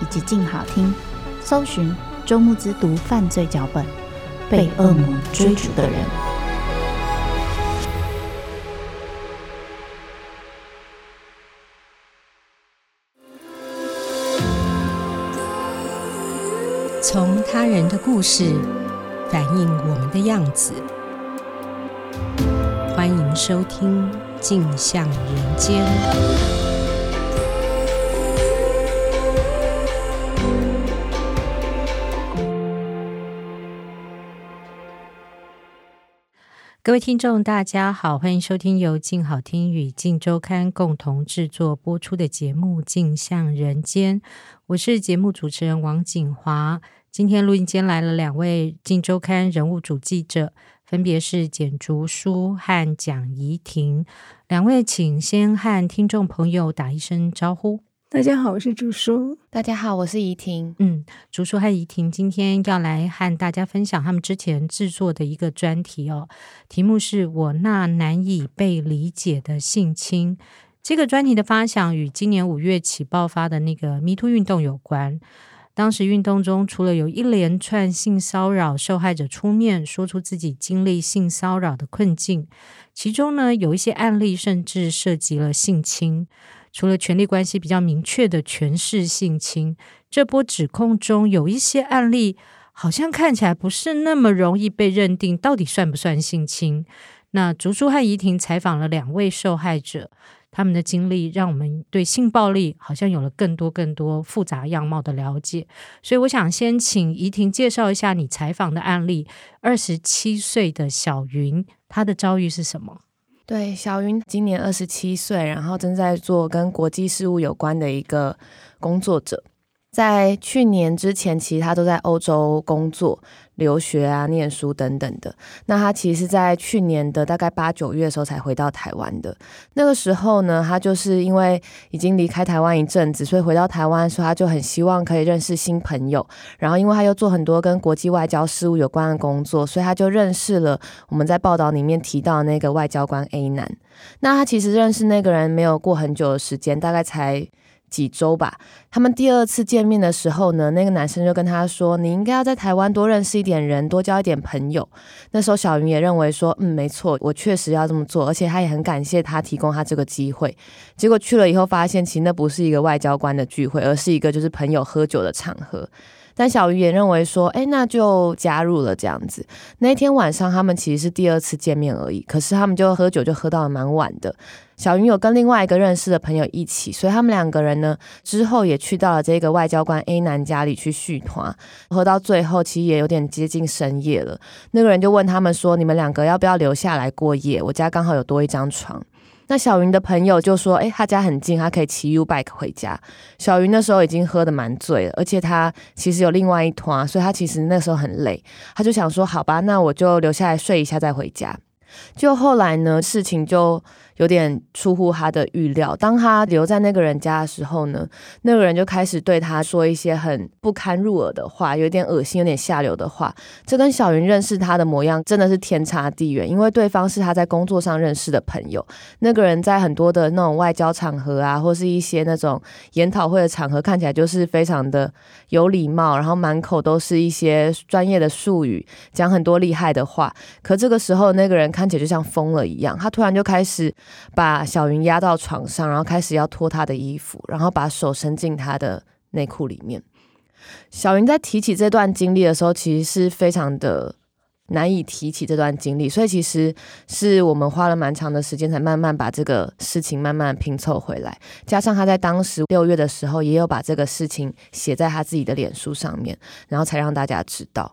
以及静好听，搜寻周慕姿读犯罪脚本，被恶魔追逐的人。从他人的故事反映我们的样子。欢迎收听《镜像人间》。各位听众，大家好，欢迎收听由静好听与静周刊共同制作播出的节目《镜像人间》。我是节目主持人王景华。今天录音间来了两位《静周刊》人物主记者。分别是简竹书和蒋怡婷，两位，请先和听众朋友打一声招呼。大家好，我是竹叔。大家好，我是怡婷。嗯，竹叔和怡婷今天要来和大家分享他们之前制作的一个专题哦，题目是我那难以被理解的性侵。这个专题的发想与今年五月起爆发的那个 MeToo 运动有关。当时运动中，除了有一连串性骚扰受害者出面说出自己经历性骚扰的困境，其中呢有一些案例甚至涉及了性侵。除了权力关系比较明确的权势性侵，这波指控中有一些案例好像看起来不是那么容易被认定到底算不算性侵。那竹书和怡婷采访了两位受害者。他们的经历让我们对性暴力好像有了更多更多复杂样貌的了解，所以我想先请怡婷介绍一下你采访的案例。二十七岁的小云，她的遭遇是什么？对，小云今年二十七岁，然后正在做跟国际事务有关的一个工作者。在去年之前，其他都在欧洲工作、留学啊、念书等等的。那他其实是在去年的大概八九月的时候才回到台湾的。那个时候呢，他就是因为已经离开台湾一阵子，所以回到台湾的时候，他就很希望可以认识新朋友。然后，因为他又做很多跟国际外交事务有关的工作，所以他就认识了我们在报道里面提到那个外交官 A 男。那他其实认识那个人没有过很久的时间，大概才。几周吧，他们第二次见面的时候呢，那个男生就跟他说：“你应该要在台湾多认识一点人，多交一点朋友。”那时候小云也认为说：“嗯，没错，我确实要这么做。”而且他也很感谢他提供他这个机会。结果去了以后，发现其实那不是一个外交官的聚会，而是一个就是朋友喝酒的场合。但小鱼也认为说，哎，那就加入了这样子。那天晚上他们其实是第二次见面而已，可是他们就喝酒就喝到了蛮晚的。小云有跟另外一个认识的朋友一起，所以他们两个人呢之后也去到了这个外交官 A 男家里去续团，喝到最后其实也有点接近深夜了。那个人就问他们说：“你们两个要不要留下来过夜？我家刚好有多一张床。”那小云的朋友就说：“诶，他家很近，他可以骑 U bike 回家。”小云那时候已经喝的蛮醉了，而且他其实有另外一团，所以他其实那时候很累，他就想说：“好吧，那我就留下来睡一下再回家。”就后来呢，事情就有点出乎他的预料。当他留在那个人家的时候呢，那个人就开始对他说一些很不堪入耳的话，有点恶心、有点下流的话。这跟小云认识他的模样真的是天差地远，因为对方是他在工作上认识的朋友。那个人在很多的那种外交场合啊，或是一些那种研讨会的场合，看起来就是非常的有礼貌，然后满口都是一些专业的术语，讲很多厉害的话。可这个时候，那个人看起来就像疯了一样，他突然就开始。把小云压到床上，然后开始要脱她的衣服，然后把手伸进她的内裤里面。小云在提起这段经历的时候，其实是非常的。难以提起这段经历，所以其实是我们花了蛮长的时间，才慢慢把这个事情慢慢拼凑回来。加上他在当时六月的时候，也有把这个事情写在他自己的脸书上面，然后才让大家知道。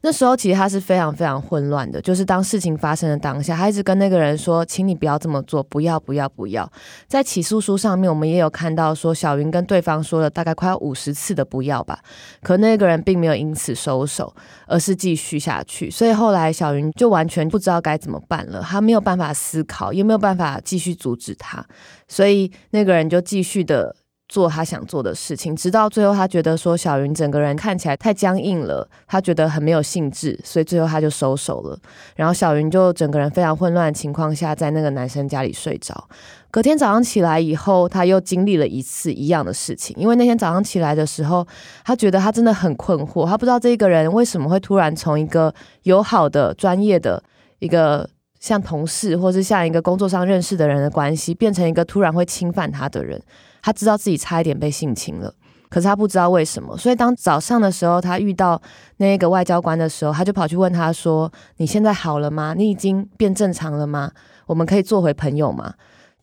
那时候其实他是非常非常混乱的，就是当事情发生的当下，他一直跟那个人说：“请你不要这么做，不要不要不要。”在起诉书上面，我们也有看到说，小云跟对方说了大概快要五十次的“不要”吧，可那个人并没有因此收手，而是继续下去。所以后来小云就完全不知道该怎么办了，他没有办法思考，也没有办法继续阻止他，所以那个人就继续的。做他想做的事情，直到最后，他觉得说小云整个人看起来太僵硬了，他觉得很没有兴致，所以最后他就收手了。然后小云就整个人非常混乱的情况下，在那个男生家里睡着。隔天早上起来以后，他又经历了一次一样的事情。因为那天早上起来的时候，他觉得他真的很困惑，他不知道这个人为什么会突然从一个友好的、专业的一个像同事，或是像一个工作上认识的人的关系，变成一个突然会侵犯他的人。他知道自己差一点被性侵了，可是他不知道为什么。所以当早上的时候，他遇到那个外交官的时候，他就跑去问他说：“你现在好了吗？你已经变正常了吗？我们可以做回朋友吗？”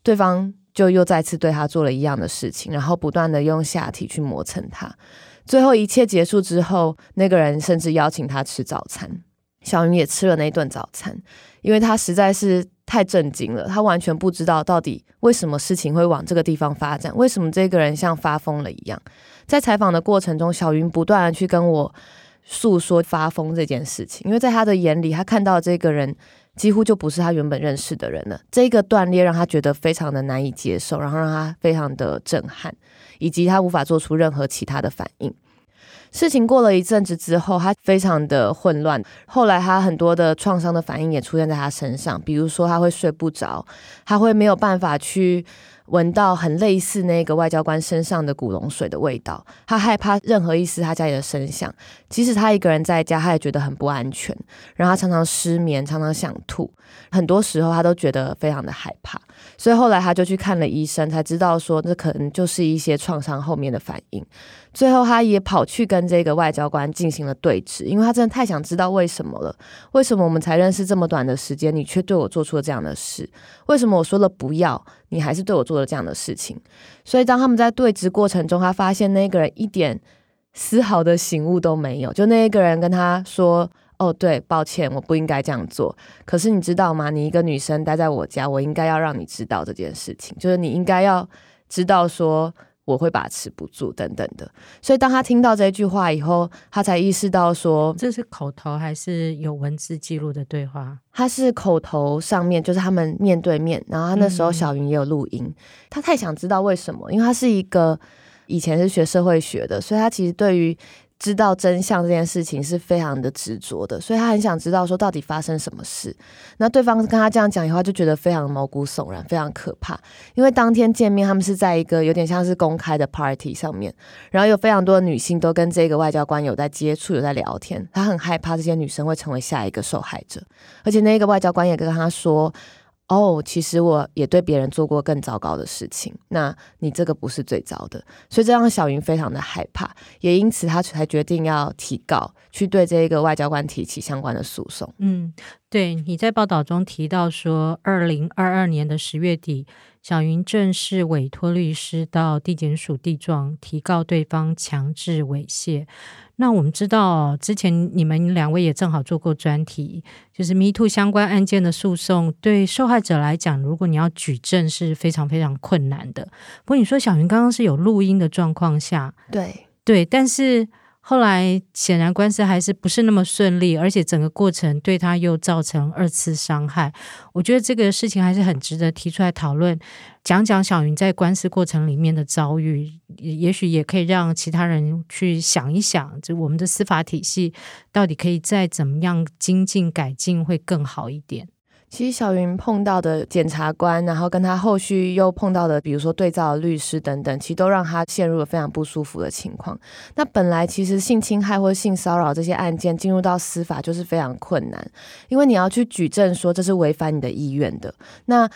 对方就又再次对他做了一样的事情，然后不断的用下体去磨蹭他。最后一切结束之后，那个人甚至邀请他吃早餐。小云也吃了那顿早餐，因为他实在是太震惊了，他完全不知道到底为什么事情会往这个地方发展，为什么这个人像发疯了一样。在采访的过程中，小云不断的去跟我诉说发疯这件事情，因为在他的眼里，他看到这个人几乎就不是他原本认识的人了。这个断裂让他觉得非常的难以接受，然后让他非常的震撼，以及他无法做出任何其他的反应。事情过了一阵子之后，他非常的混乱。后来他很多的创伤的反应也出现在他身上，比如说他会睡不着，他会没有办法去。闻到很类似那个外交官身上的古龙水的味道，他害怕任何一丝他家里的声响，即使他一个人在家，他也觉得很不安全，然后他常常失眠，常常想吐，很多时候他都觉得非常的害怕，所以后来他就去看了医生，才知道说这可能就是一些创伤后面的反应。最后他也跑去跟这个外交官进行了对峙，因为他真的太想知道为什么了，为什么我们才认识这么短的时间，你却对我做出了这样的事？为什么我说了不要，你还是对我做了这样的事情？所以当他们在对峙过程中，他发现那个人一点丝毫的醒悟都没有。就那一个人跟他说：“哦，对，抱歉，我不应该这样做。可是你知道吗？你一个女生待在我家，我应该要让你知道这件事情，就是你应该要知道说。”我会把持不住，等等的。所以当他听到这句话以后，他才意识到说，这是口头还是有文字记录的对话？他是口头上面，就是他们面对面。然后他那时候小云也有录音。嗯、他太想知道为什么，因为他是一个以前是学社会学的，所以他其实对于。知道真相这件事情是非常的执着的，所以他很想知道说到底发生什么事。那对方跟他这样讲以后，就觉得非常毛骨悚然，非常可怕。因为当天见面，他们是在一个有点像是公开的 party 上面，然后有非常多的女性都跟这个外交官有在接触，有在聊天。他很害怕这些女生会成为下一个受害者，而且那个外交官也跟他说。哦，其实我也对别人做过更糟糕的事情，那你这个不是最糟的，所以这让小云非常的害怕，也因此他才决定要提告，去对这一个外交官提起相关的诉讼。嗯，对，你在报道中提到说，二零二二年的十月底，小云正式委托律师到地检署递状，提告对方强制猥亵。那我们知道，之前你们两位也正好做过专题，就是 Me Too 相关案件的诉讼，对受害者来讲，如果你要举证是非常非常困难的。不过你说小云刚刚是有录音的状况下，对对，但是。后来显然官司还是不是那么顺利，而且整个过程对他又造成二次伤害。我觉得这个事情还是很值得提出来讨论，讲讲小云在官司过程里面的遭遇，也许也可以让其他人去想一想，就我们的司法体系到底可以再怎么样精进改进会更好一点。其实小云碰到的检察官，然后跟他后续又碰到的，比如说对照的律师等等，其实都让他陷入了非常不舒服的情况。那本来其实性侵害或性骚扰这些案件进入到司法就是非常困难，因为你要去举证说这是违反你的意愿的。那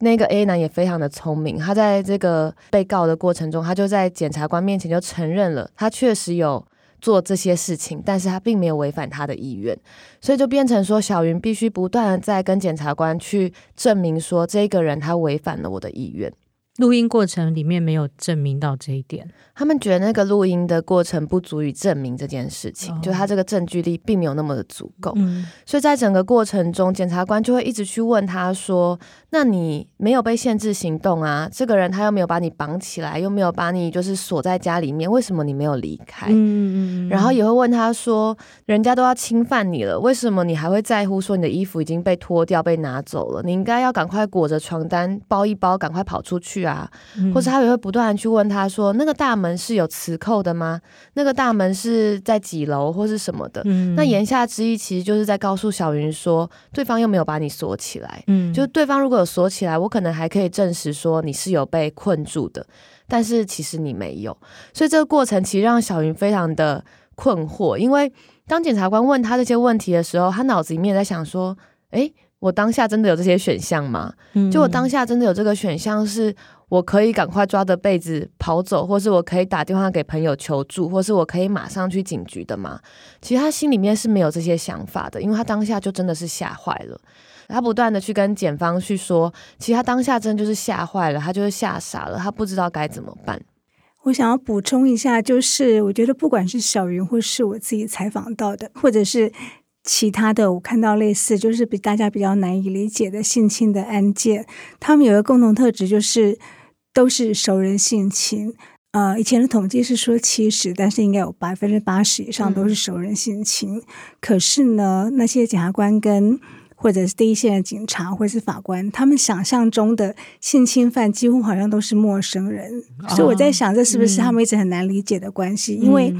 那个 A 男也非常的聪明，他在这个被告的过程中，他就在检察官面前就承认了，他确实有做这些事情，但是他并没有违反他的意愿，所以就变成说，小云必须不断的在跟检察官去证明说，这个人他违反了我的意愿。录音过程里面没有证明到这一点，他们觉得那个录音的过程不足以证明这件事情，哦、就他这个证据力并没有那么的足够，嗯、所以在整个过程中，检察官就会一直去问他说：“那你没有被限制行动啊？这个人他又没有把你绑起来，又没有把你就是锁在家里面，为什么你没有离开？”嗯嗯，然后也会问他说：“人家都要侵犯你了，为什么你还会在乎说你的衣服已经被脱掉、被拿走了？你应该要赶快裹着床单包一包，赶快跑出去啊！”或者他也会不断的去问他说：“那个大门是有磁扣的吗？那个大门是在几楼或是什么的？”嗯，那言下之意其实就是在告诉小云说，对方又没有把你锁起来。嗯，就是对方如果有锁起来，我可能还可以证实说你是有被困住的，但是其实你没有。所以这个过程其实让小云非常的困惑，因为当检察官问他这些问题的时候，他脑子里面在想说：“诶，我当下真的有这些选项吗？就我当下真的有这个选项是？”我可以赶快抓着被子跑走，或是我可以打电话给朋友求助，或是我可以马上去警局的吗？其实他心里面是没有这些想法的，因为他当下就真的是吓坏了。他不断的去跟检方去说，其实他当下真的就是吓坏了，他就是吓傻了，他不知道该怎么办。我想要补充一下，就是我觉得不管是小云，或是我自己采访到的，或者是。其他的我看到类似，就是比大家比较难以理解的性侵的案件，他们有一个共同特质，就是都是熟人性侵。呃，以前的统计是说七十，但是应该有百分之八十以上都是熟人性侵。嗯、可是呢，那些检察官跟或者是第一线的警察或者是法官，他们想象中的性侵犯几乎好像都是陌生人，哦、所以我在想，这是不是他们一直很难理解的关系？嗯、因为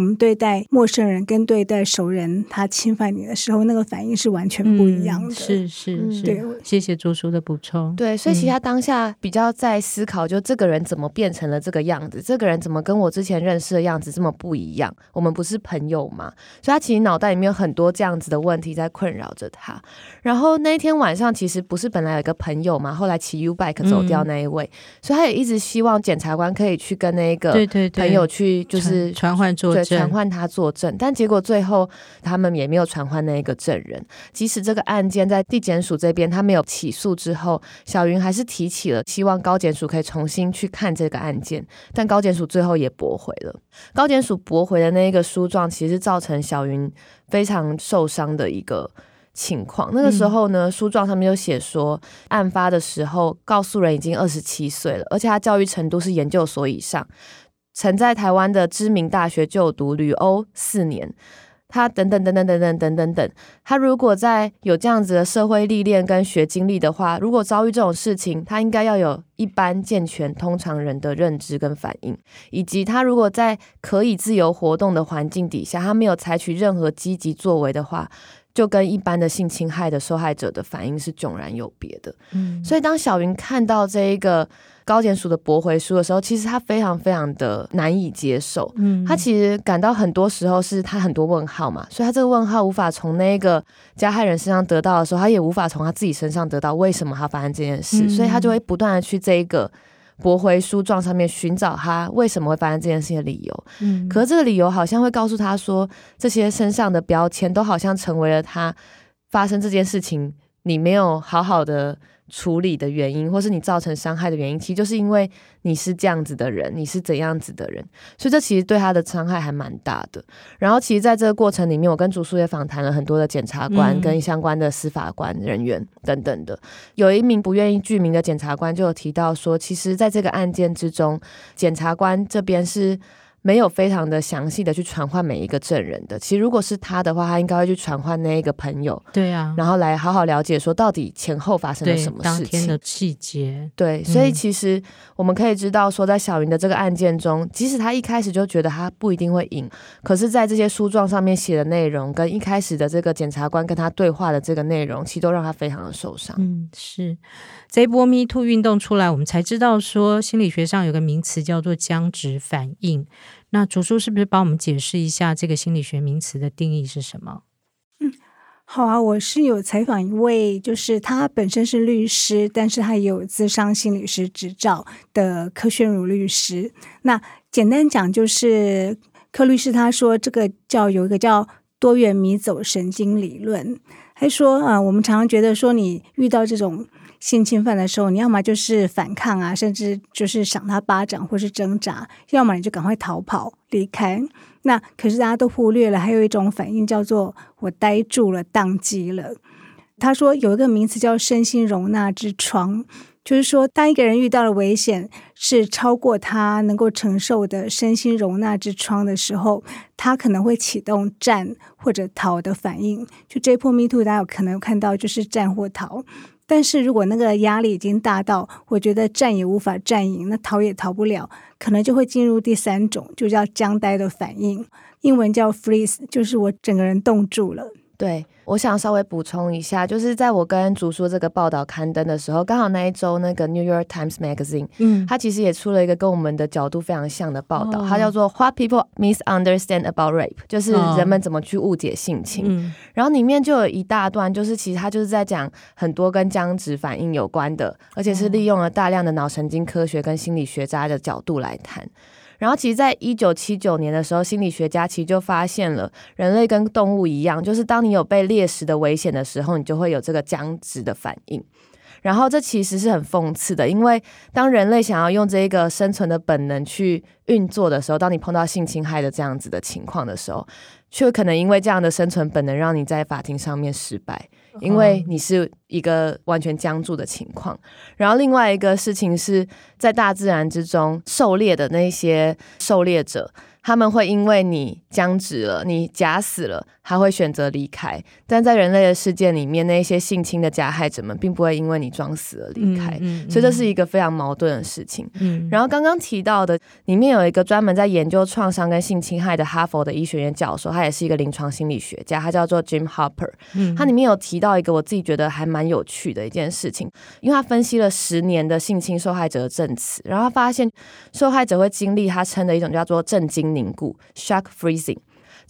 我们对待陌生人跟对待熟人，他侵犯你的时候，那个反应是完全不一样的。嗯、是是是，对，谢谢朱叔的补充。对，所以其实他当下比较在思考，就这个人怎么变成了这个样子？嗯、这个人怎么跟我之前认识的样子这么不一样？我们不是朋友嘛？所以他其实脑袋里面有很多这样子的问题在困扰着他。然后那一天晚上，其实不是本来有一个朋友嘛，后来骑 U bike 走掉那一位，嗯、所以他也一直希望检察官可以去跟那个朋友去，就是传唤作证。传唤他作证，但结果最后他们也没有传唤那一个证人。即使这个案件在地检署这边他没有起诉之后，小云还是提起了希望高检署可以重新去看这个案件，但高检署最后也驳回了。高检署驳回的那一个书状，其实造成小云非常受伤的一个情况。那个时候呢，书状上面就写说，案发的时候告诉人已经二十七岁了，而且他教育程度是研究所以上。曾在台湾的知名大学就读，旅欧四年，他等等等等等等等等等，他如果在有这样子的社会历练跟学经历的话，如果遭遇这种事情，他应该要有一般健全通常人的认知跟反应，以及他如果在可以自由活动的环境底下，他没有采取任何积极作为的话，就跟一般的性侵害的受害者的反应是迥然有别的。嗯，所以当小云看到这一个。高检署的驳回书的时候，其实他非常非常的难以接受。嗯，他其实感到很多时候是他很多问号嘛，所以他这个问号无法从那个加害人身上得到的时候，他也无法从他自己身上得到为什么他发生这件事，嗯、所以他就会不断的去这一个驳回书状上面寻找他为什么会发生这件事情的理由。嗯，可是这个理由好像会告诉他说，这些身上的标签都好像成为了他发生这件事情，你没有好好的。处理的原因，或是你造成伤害的原因，其实就是因为你是这样子的人，你是怎样子的人，所以这其实对他的伤害还蛮大的。然后，其实在这个过程里面，我跟主书也访谈了很多的检察官跟相关的司法官人员等等的。嗯、有一名不愿意具名的检察官就有提到说，其实在这个案件之中，检察官这边是。没有非常的详细的去传唤每一个证人的，其实如果是他的话，他应该会去传唤那一个朋友，对啊，然后来好好了解说到底前后发生了什么事情，当天的细节。对，所以其实我们可以知道说，在小云的这个案件中，即使他一开始就觉得他不一定会赢，可是，在这些书状上面写的内容，跟一开始的这个检察官跟他对话的这个内容，其实都让他非常的受伤。嗯，是。这一波 Me Too 运动出来，我们才知道说心理学上有个名词叫做僵直反应。那主书是不是帮我们解释一下这个心理学名词的定义是什么？嗯，好啊，我是有采访一位，就是他本身是律师，但是他有自商心理师执照的柯宣如律师。那简单讲就是。柯律师他说，这个叫有一个叫多元迷走神经理论，还说啊、我们常常觉得说，你遇到这种性侵犯的时候，你要么就是反抗啊，甚至就是赏他巴掌或是挣扎，要么你就赶快逃跑离开。那可是大家都忽略了，还有一种反应叫做我呆住了，宕机了。他说有一个名词叫身心容纳之窗。就是说，当一个人遇到了危险，是超过他能够承受的身心容纳之窗的时候，他可能会启动战或者逃的反应。就这波 Me Too，大家有可能看到就是战或逃。但是如果那个压力已经大到，我觉得战也无法战赢，那逃也逃不了，可能就会进入第三种，就叫僵呆的反应，英文叫 freeze，就是我整个人冻住了。对，我想稍微补充一下，就是在我跟竹叔这个报道刊登的时候，刚好那一周那个 New York Times Magazine，嗯，它其实也出了一个跟我们的角度非常像的报道，哦、它叫做 What People Misunderstand About Rape，就是人们怎么去误解性侵。然后里面就有一大段，就是其实它就是在讲很多跟僵直反应有关的，而且是利用了大量的脑神经科学跟心理学家的角度来谈。然后，其实，在一九七九年的时候，心理学家其实就发现了，人类跟动物一样，就是当你有被猎食的危险的时候，你就会有这个僵直的反应。然后，这其实是很讽刺的，因为当人类想要用这个生存的本能去运作的时候，当你碰到性侵害的这样子的情况的时候，却可能因为这样的生存本能，让你在法庭上面失败。因为你是一个完全僵住的情况，然后另外一个事情是在大自然之中狩猎的那些狩猎者。他们会因为你僵直了，你假死了，他会选择离开。但在人类的世界里面，那些性侵的加害者们并不会因为你装死而离开。嗯嗯、所以这是一个非常矛盾的事情。嗯、然后刚刚提到的，里面有一个专门在研究创伤跟性侵害的哈佛的医学院教授，他也是一个临床心理学家，他叫做 Jim Hopper。嗯、他里面有提到一个我自己觉得还蛮有趣的一件事情，因为他分析了十年的性侵受害者的证词，然后他发现受害者会经历他称的一种叫做震惊凝固 （shock freezing）。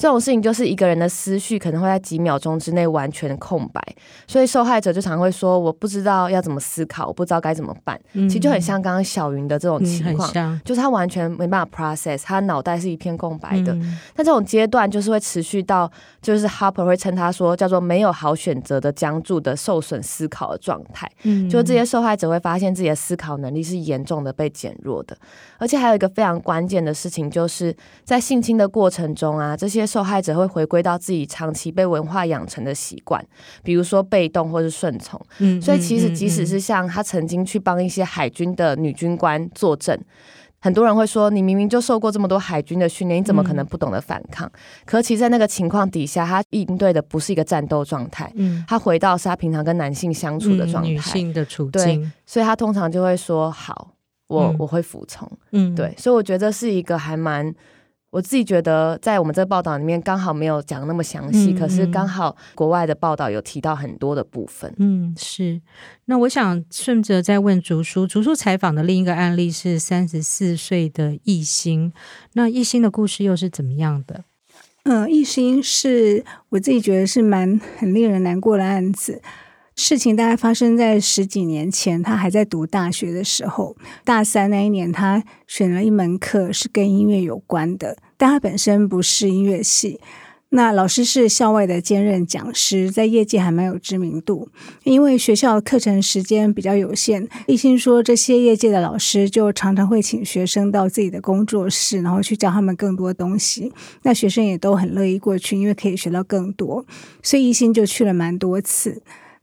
这种事情就是一个人的思绪可能会在几秒钟之内完全空白，所以受害者就常会说：“我不知道要怎么思考，我不知道该怎么办。嗯”其实就很像刚刚小云的这种情况，嗯、就是他完全没办法 process，他脑袋是一片空白的。嗯、但这种阶段就是会持续到，就是 Harper 会称他说叫做没有好选择的僵住的受损思考的状态。嗯，就这些受害者会发现自己的思考能力是严重的被减弱的，而且还有一个非常关键的事情，就是在性侵的过程中啊，这些。受害者会回归到自己长期被文化养成的习惯，比如说被动或是顺从。嗯，所以其实即使是像他曾经去帮一些海军的女军官作证，很多人会说：“你明明就受过这么多海军的训练，你怎么可能不懂得反抗？”嗯、可其实在那个情况底下，他应对的不是一个战斗状态，嗯，他回到是他平常跟男性相处的状态，女性的处境。对，所以他通常就会说：“好，我、嗯、我会服从。”嗯，对，所以我觉得是一个还蛮。我自己觉得，在我们这个报道里面，刚好没有讲那么详细，嗯、可是刚好国外的报道有提到很多的部分。嗯，是。那我想顺着再问竹叔，竹叔采访的另一个案例是三十四岁的艺兴，那艺兴的故事又是怎么样的？嗯，艺兴是我自己觉得是蛮很令人难过的案子。事情大概发生在十几年前，他还在读大学的时候，大三那一年，他选了一门课是跟音乐有关的，但他本身不是音乐系。那老师是校外的兼任讲师，在业界还蛮有知名度。因为学校课程时间比较有限，艺兴说这些业界的老师就常常会请学生到自己的工作室，然后去教他们更多东西。那学生也都很乐意过去，因为可以学到更多，所以艺兴就去了蛮多次。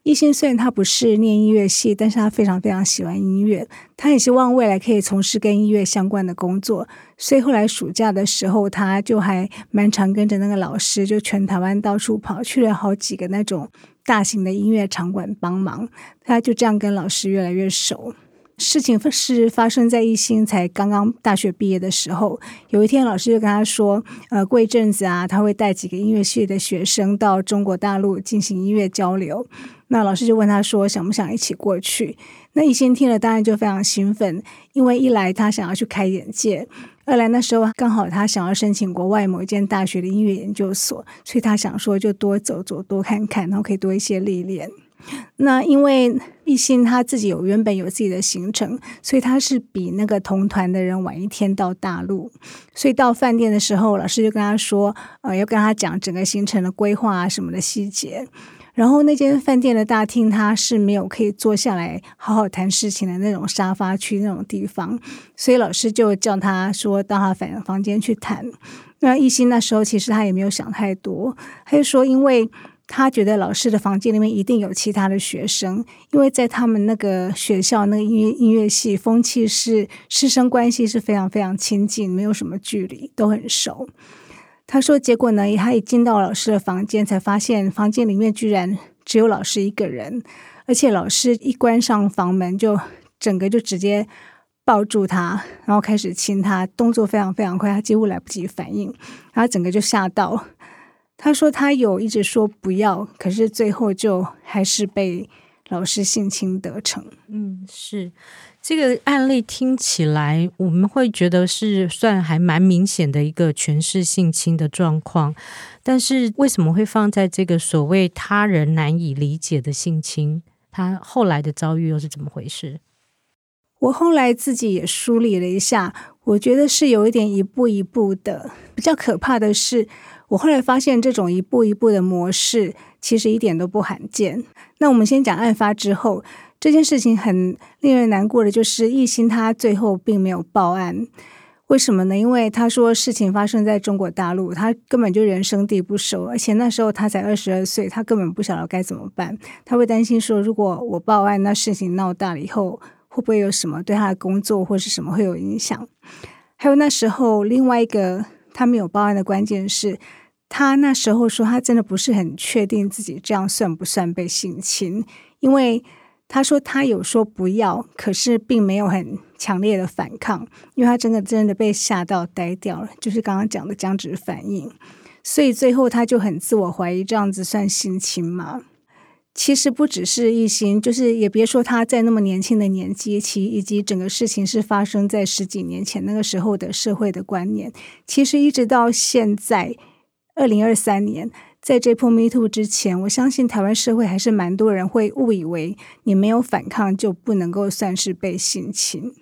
艺兴虽然他不是念音乐系，但是他非常非常喜欢音乐，他也希望未来可以从事跟音乐相关的工作，所以后来暑假的时候，他就还蛮常跟着那个老师，就全台湾到处跑，去了好几个那种大型的音乐场馆帮忙，他就这样跟老师越来越熟。事情是发生在艺兴才刚刚大学毕业的时候，有一天老师就跟他说：“呃，过一阵子啊，他会带几个音乐系的学生到中国大陆进行音乐交流。”那老师就问他说：“想不想一起过去？”那艺兴听了当然就非常兴奋，因为一来他想要去开眼界，二来那时候刚好他想要申请国外某一间大学的音乐研究所，所以他想说就多走走，多看看，然后可以多一些历练。那因为艺兴他自己有原本有自己的行程，所以他是比那个同团的人晚一天到大陆。所以到饭店的时候，老师就跟他说，呃，要跟他讲整个行程的规划啊什么的细节。然后那间饭店的大厅，它是没有可以坐下来好好谈事情的那种沙发区那种地方，所以老师就叫他说到他房房间去谈。那艺兴那时候其实他也没有想太多，他就说，因为他觉得老师的房间里面一定有其他的学生，因为在他们那个学校那个音乐音乐系风气是师生关系是非常非常亲近，没有什么距离，都很熟。他说：“结果呢，他一进到老师的房间，才发现房间里面居然只有老师一个人，而且老师一关上房门，就整个就直接抱住他，然后开始亲他，动作非常非常快，他几乎来不及反应，然后整个就吓到。他说他有一直说不要，可是最后就还是被老师性侵得逞。嗯，是。”这个案例听起来，我们会觉得是算还蛮明显的一个权势性侵的状况，但是为什么会放在这个所谓他人难以理解的性侵？他后来的遭遇又是怎么回事？我后来自己也梳理了一下，我觉得是有一点一步一步的。比较可怕的是，我后来发现这种一步一步的模式其实一点都不罕见。那我们先讲案发之后。这件事情很令人难过的，就是一心他最后并没有报案，为什么呢？因为他说事情发生在中国大陆，他根本就人生地不熟，而且那时候他才二十二岁，他根本不晓得该怎么办。他会担心说，如果我报案，那事情闹大了以后，会不会有什么对他的工作或是什么会有影响？还有那时候另外一个他没有报案的关键是，他那时候说他真的不是很确定自己这样算不算被性侵，因为。他说他有说不要，可是并没有很强烈的反抗，因为他真的真的被吓到呆掉了，就是刚刚讲的僵直反应。所以最后他就很自我怀疑，这样子算性侵吗？其实不只是一心，就是也别说他在那么年轻的年纪，其以及整个事情是发生在十几年前那个时候的社会的观念，其实一直到现在二零二三年。在这波 Me Too 之前，我相信台湾社会还是蛮多人会误以为你没有反抗就不能够算是被性侵，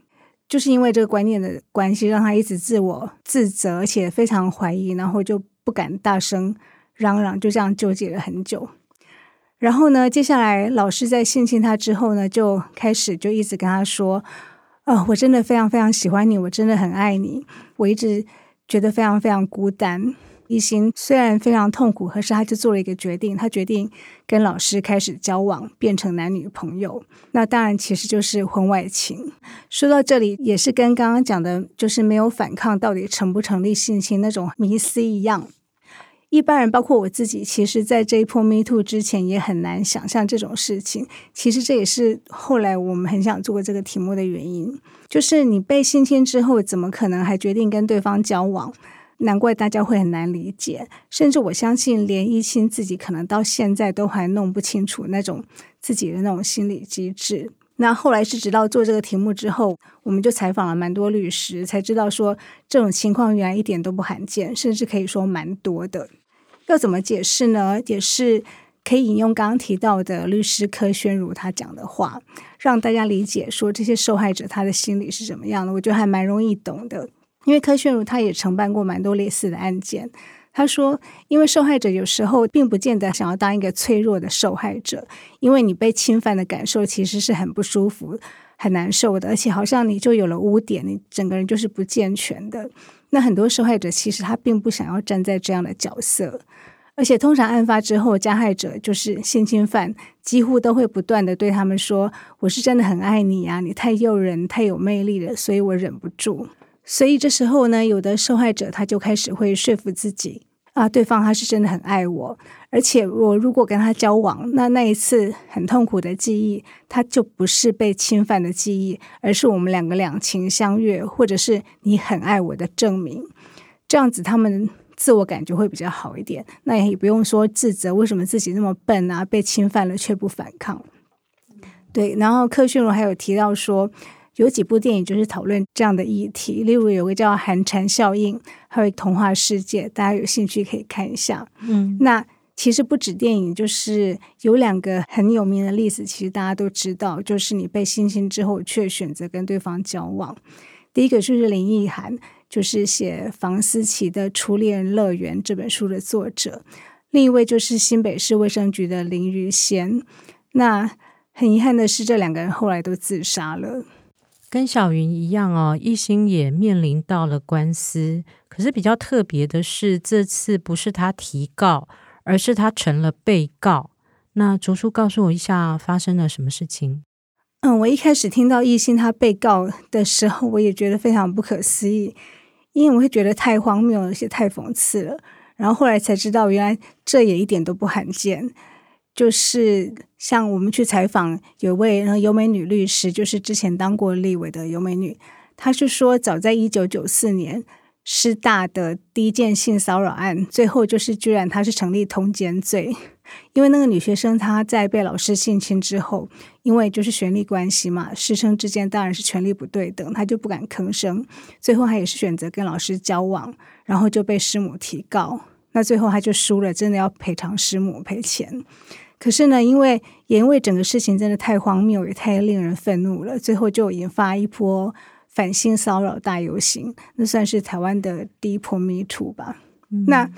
就是因为这个观念的关系，让他一直自我自责，而且非常怀疑，然后就不敢大声嚷嚷，就这样纠结了很久。然后呢，接下来老师在性侵他之后呢，就开始就一直跟他说：“哦，我真的非常非常喜欢你，我真的很爱你，我一直觉得非常非常孤单。”一心虽然非常痛苦，可是他就做了一个决定，他决定跟老师开始交往，变成男女朋友。那当然其实就是婚外情。说到这里，也是跟刚刚讲的，就是没有反抗到底成不成立性侵那种迷思一样。一般人，包括我自己，其实在这一波 Me Too 之前，也很难想象这种事情。其实这也是后来我们很想做这个题目的原因，就是你被性侵之后，怎么可能还决定跟对方交往？难怪大家会很难理解，甚至我相信连一心自己可能到现在都还弄不清楚那种自己的那种心理机制。那后来是直到做这个题目之后，我们就采访了蛮多律师，才知道说这种情况原来一点都不罕见，甚至可以说蛮多的。要怎么解释呢？也是可以引用刚刚提到的律师柯宣如他讲的话，让大家理解说这些受害者他的心理是怎么样的。我觉得还蛮容易懂的。因为柯宣如他也承办过蛮多类似的案件，他说，因为受害者有时候并不见得想要当一个脆弱的受害者，因为你被侵犯的感受其实是很不舒服、很难受的，而且好像你就有了污点，你整个人就是不健全的。那很多受害者其实他并不想要站在这样的角色，而且通常案发之后，加害者就是性侵犯，几乎都会不断地对他们说：“我是真的很爱你啊，你太诱人、太有魅力了，所以我忍不住。”所以这时候呢，有的受害者他就开始会说服自己啊，对方他是真的很爱我，而且我如果跟他交往，那那一次很痛苦的记忆，他就不是被侵犯的记忆，而是我们两个两情相悦，或者是你很爱我的证明。这样子他们自我感觉会比较好一点，那也不用说自责，为什么自己那么笨啊，被侵犯了却不反抗。对，然后柯宣如还有提到说。有几部电影就是讨论这样的议题，例如有个叫《寒蝉效应》，还有《童话世界》，大家有兴趣可以看一下。嗯，那其实不止电影，就是有两个很有名的例子，其实大家都知道，就是你被性侵之后却选择跟对方交往。第一个就是林奕涵，就是写房思琪的《初恋乐园》这本书的作者；另一位就是新北市卫生局的林于仙。那很遗憾的是，这两个人后来都自杀了。跟小云一样哦，亦欣也面临到了官司。可是比较特别的是，这次不是他提告。而是他成了被告。那竹叔告诉我一下发生了什么事情？嗯，我一开始听到亦欣他被告的时候，我也觉得非常不可思议，因为我会觉得太荒谬了，而且太讽刺了。然后后来才知道，原来这也一点都不罕见。就是像我们去采访有位尤美女律师，就是之前当过立委的尤美女，她是说，早在一九九四年。师大的第一件性骚扰案，最后就是居然她是成立通奸罪，因为那个女学生她在被老师性侵之后，因为就是权力关系嘛，师生之间当然是权力不对等，她就不敢吭声，最后她也是选择跟老师交往，然后就被师母提告，那最后她就输了，真的要赔偿师母赔钱。可是呢，因为也因为整个事情真的太荒谬，也太令人愤怒了，最后就引发一波。反性骚扰大游行，那算是台湾的第一波 Me Too 吧。嗯、那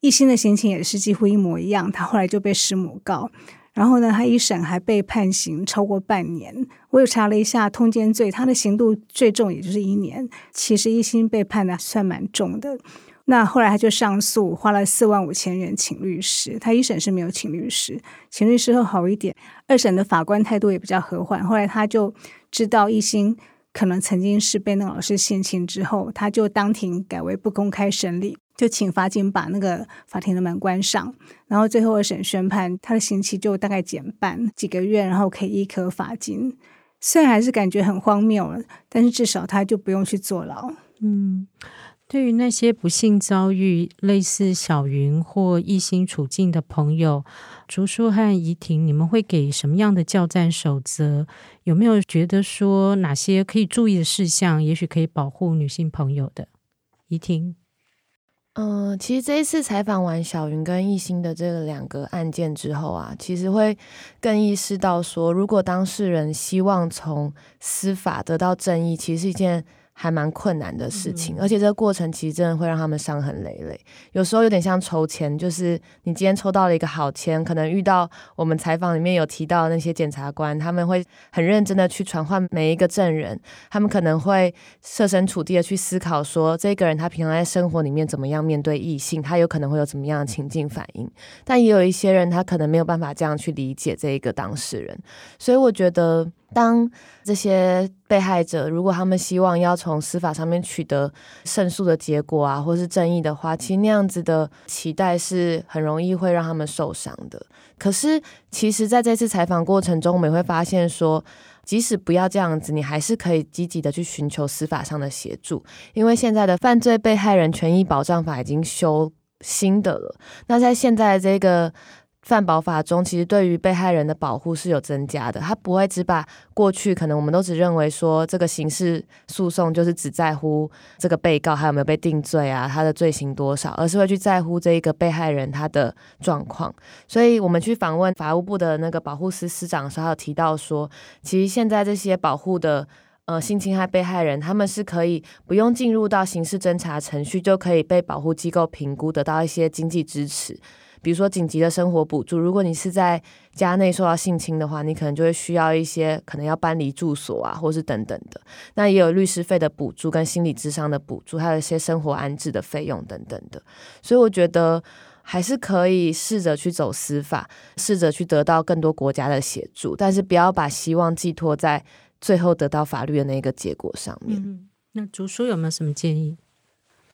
一心的心情也是几乎一模一样，他后来就被师母告，然后呢，他一审还被判刑超过半年。我有查了一下通奸罪，他的刑度最重也就是一年。其实一心被判的算蛮重的。那后来他就上诉，花了四万五千元请律师。他一审是没有请律师，请律师后好一点。二审的法官态度也比较和缓。后来他就知道亦欣。可能曾经是被那个老师性侵之后，他就当庭改为不公开审理，就请法警把那个法庭的门关上，然后最后二审宣判，他的刑期就大概减半几个月，然后可以易科罚金。虽然还是感觉很荒谬了，但是至少他就不用去坐牢。嗯。对于那些不幸遭遇类似小云或亦欣处境的朋友，竹叔和怡婷，你们会给什么样的教战守则？有没有觉得说哪些可以注意的事项，也许可以保护女性朋友的？怡婷，嗯、其实这一次采访完小云跟亦欣的这个两个案件之后啊，其实会更意识到说，如果当事人希望从司法得到正义，其实是一件。还蛮困难的事情，而且这个过程其实真的会让他们伤痕累累。有时候有点像抽签，就是你今天抽到了一个好签，可能遇到我们采访里面有提到的那些检察官，他们会很认真的去传唤每一个证人，他们可能会设身处地的去思考说，这个人他平常在生活里面怎么样面对异性，他有可能会有怎么样的情境反应。但也有一些人，他可能没有办法这样去理解这一个当事人，所以我觉得。当这些被害者如果他们希望要从司法上面取得胜诉的结果啊，或是正义的话，其实那样子的期待是很容易会让他们受伤的。可是，其实在这次采访过程中，我们也会发现说，即使不要这样子，你还是可以积极的去寻求司法上的协助，因为现在的犯罪被害人权益保障法已经修新的了。那在现在这个。犯保法中，其实对于被害人的保护是有增加的。他不会只把过去可能我们都只认为说这个刑事诉讼就是只在乎这个被告还有没有被定罪啊，他的罪行多少，而是会去在乎这一个被害人他的状况。所以我们去访问法务部的那个保护司司长的时候，他有提到说，其实现在这些保护的呃性侵害被害人，他们是可以不用进入到刑事侦查程序，就可以被保护机构评估，得到一些经济支持。比如说紧急的生活补助，如果你是在家内受到性侵的话，你可能就会需要一些可能要搬离住所啊，或是等等的。那也有律师费的补助跟心理智商的补助，还有一些生活安置的费用等等的。所以我觉得还是可以试着去走司法，试着去得到更多国家的协助，但是不要把希望寄托在最后得到法律的那个结果上面。嗯，那竹叔有没有什么建议？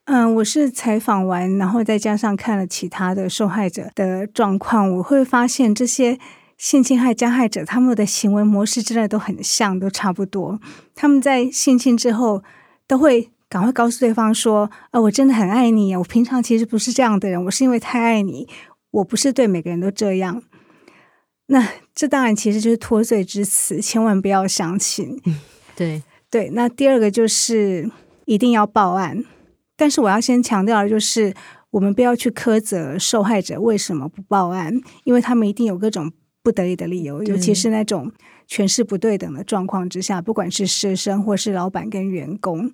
嗯，我是采访完，然后再加上看了其他的受害者的状况，我会发现这些性侵害加害者他们的行为模式真的都很像，都差不多。他们在性侵之后都会赶快告诉对方说：“呃，我真的很爱你，我平常其实不是这样的人，我是因为太爱你，我不是对每个人都这样。”那这当然其实就是脱罪之词，千万不要相信。嗯，对对。那第二个就是一定要报案。但是我要先强调的就是，我们不要去苛责受害者为什么不报案，因为他们一定有各种不得已的理由，尤其是那种权势不对等的状况之下，不管是师生或是老板跟员工，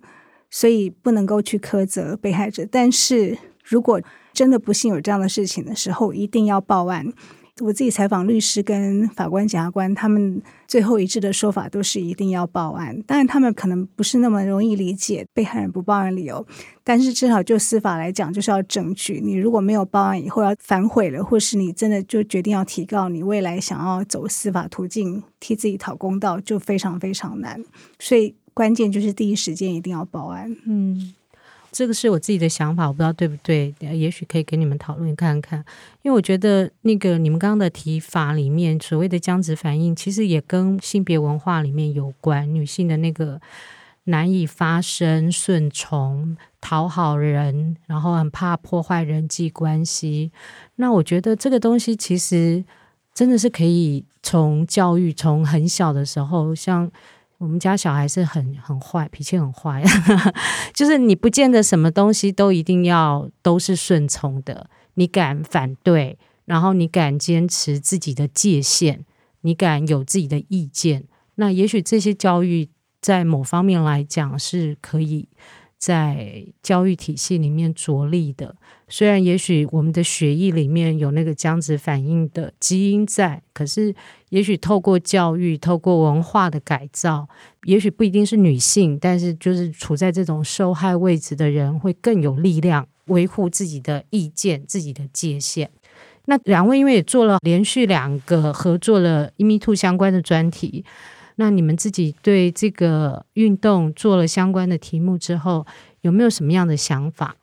所以不能够去苛责被害者。但是如果真的不幸有这样的事情的时候，一定要报案。我自己采访律师跟法官、检察官，他们最后一致的说法都是一定要报案。当然，他们可能不是那么容易理解被害人不报案理由，但是至少就司法来讲，就是要证据。你如果没有报案以后要反悔了，或是你真的就决定要提告，你未来想要走司法途径替自己讨公道，就非常非常难。所以关键就是第一时间一定要报案。嗯。这个是我自己的想法，我不知道对不对，也许可以给你们讨论看看。因为我觉得那个你们刚刚的提法里面所谓的僵直反应，其实也跟性别文化里面有关，女性的那个难以发声、顺从、讨好人，然后很怕破坏人际关系。那我觉得这个东西其实真的是可以从教育，从很小的时候，像。我们家小孩是很很坏，脾气很坏，就是你不见得什么东西都一定要都是顺从的，你敢反对，然后你敢坚持自己的界限，你敢有自己的意见，那也许这些教育在某方面来讲是可以。在教育体系里面着力的，虽然也许我们的血液里面有那个僵直反应的基因在，可是也许透过教育、透过文化的改造，也许不一定是女性，但是就是处在这种受害位置的人会更有力量维护自己的意见、自己的界限。那两位因为也做了连续两个合作了 MeToo 相关的专题。那你们自己对这个运动做了相关的题目之后，有没有什么样的想法？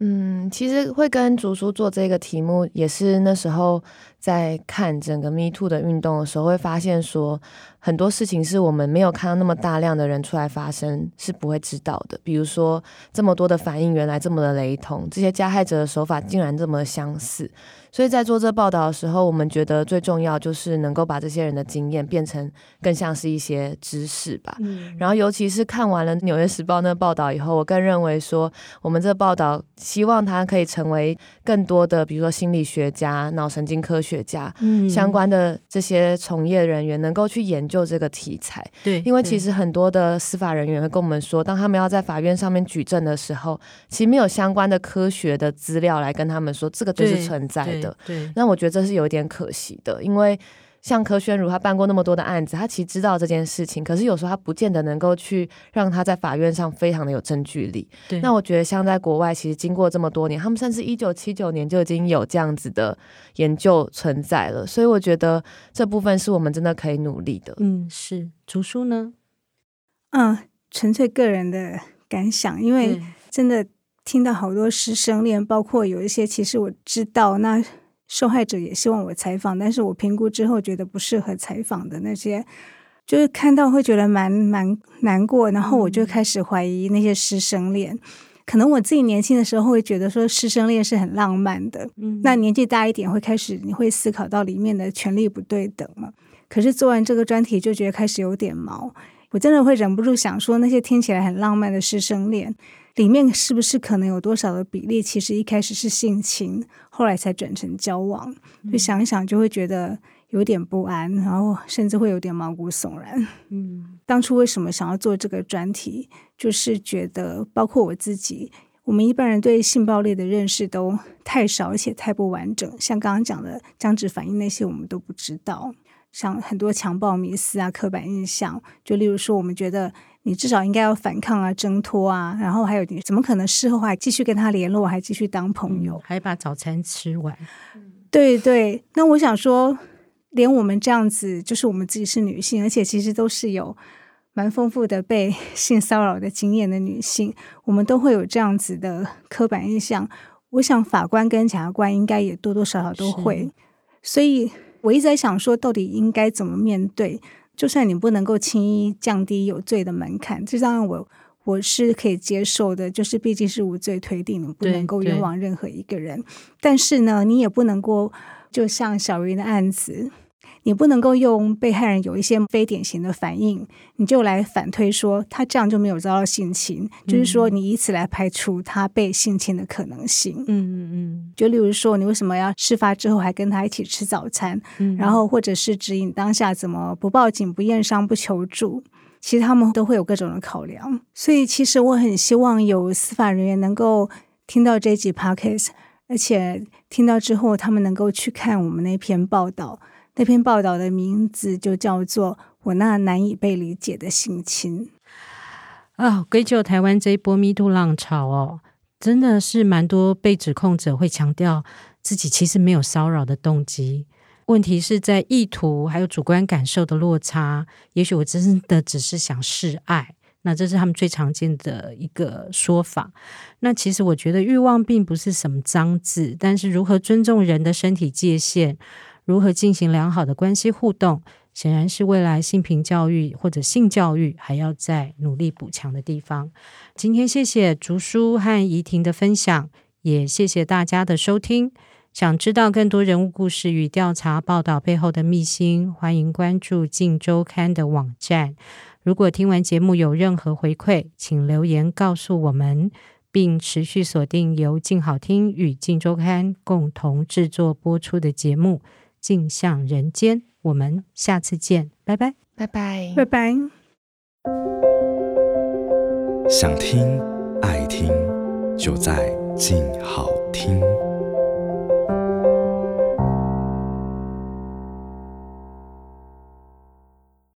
嗯，其实会跟竹叔做这个题目，也是那时候在看整个 Me Too 的运动的时候，会发现说很多事情是我们没有看到那么大量的人出来发声，是不会知道的。比如说这么多的反应原来这么的雷同，这些加害者的手法竟然这么相似。所以在做这报道的时候，我们觉得最重要就是能够把这些人的经验变成更像是一些知识吧。嗯。然后，尤其是看完了《纽约时报》那个报道以后，我更认为说，我们这报道希望它可以成为更多的，比如说心理学家、脑神经科学家、嗯、相关的这些从业人员，能够去研究这个题材。对，因为其实很多的司法人员会跟我们说，当他们要在法院上面举证的时候，其实没有相关的科学的资料来跟他们说，这个就是存在的。对对，那我觉得这是有点可惜的，因为像柯宣如他办过那么多的案子，他其实知道这件事情，可是有时候他不见得能够去让他在法院上非常的有证据力。对，那我觉得像在国外，其实经过这么多年，他们甚至一九七九年就已经有这样子的研究存在了，所以我觉得这部分是我们真的可以努力的。嗯，是竹书呢？嗯，纯粹个人的感想，因为真的听到好多师生恋，包括有一些其实我知道那。受害者也希望我采访，但是我评估之后觉得不适合采访的那些，就是看到会觉得蛮蛮难过，然后我就开始怀疑那些师生恋。嗯、可能我自己年轻的时候会觉得说师生恋是很浪漫的，嗯，那年纪大一点会开始你会思考到里面的权力不对等嘛。可是做完这个专题就觉得开始有点毛，我真的会忍不住想说那些听起来很浪漫的师生恋。里面是不是可能有多少的比例，其实一开始是性情，后来才转成交往？就想一想，就会觉得有点不安，然后甚至会有点毛骨悚然。嗯，当初为什么想要做这个专题，就是觉得包括我自己，我们一般人对性暴力的认识都太少，而且太不完整。像刚刚讲的僵直反应那些，我们都不知道。像很多强暴迷思啊、刻板印象，就例如说，我们觉得。你至少应该要反抗啊，挣脱啊，然后还有你怎么可能事后还继续跟他联络，还继续当朋友，还把早餐吃完？对对，那我想说，连我们这样子，就是我们自己是女性，而且其实都是有蛮丰富的被 性骚扰的经验的女性，我们都会有这样子的刻板印象。我想法官跟检察官应该也多多少少都会，所以我一直在想说，到底应该怎么面对？就算你不能够轻易降低有罪的门槛，这当然我我是可以接受的。就是毕竟是无罪推定，你不能够冤枉任何一个人。但是呢，你也不能够就像小云的案子，你不能够用被害人有一些非典型的反应，你就来反推说他这样就没有遭到性侵，嗯、就是说你以此来排除他被性侵的可能性。嗯嗯嗯。就例如说，你为什么要事发之后还跟他一起吃早餐？嗯。然后或者是指引当下怎么不报警、不验伤、不求助？其实他们都会有各种的考量。所以其实我很希望有司法人员能够听到这集 podcast，而且听到之后，他们能够去看我们那篇报道。那篇报道的名字就叫做《我那难以被理解的性侵》啊。归咎台湾这一波 Me Too 浪潮哦，真的是蛮多被指控者会强调自己其实没有骚扰的动机。问题是在意图还有主观感受的落差。也许我真的只是想示爱，那这是他们最常见的一个说法。那其实我觉得欲望并不是什么脏字，但是如何尊重人的身体界限？如何进行良好的关系互动，显然是未来性平教育或者性教育还要再努力补强的地方。今天谢谢竹书和怡婷的分享，也谢谢大家的收听。想知道更多人物故事与调查报道背后的秘辛，欢迎关注《镜周刊》的网站。如果听完节目有任何回馈，请留言告诉我们，并持续锁定由镜好听与《镜周刊》共同制作播出的节目。镜像人间，我们下次见，拜拜，拜拜，拜拜。想听爱听，就在静好听。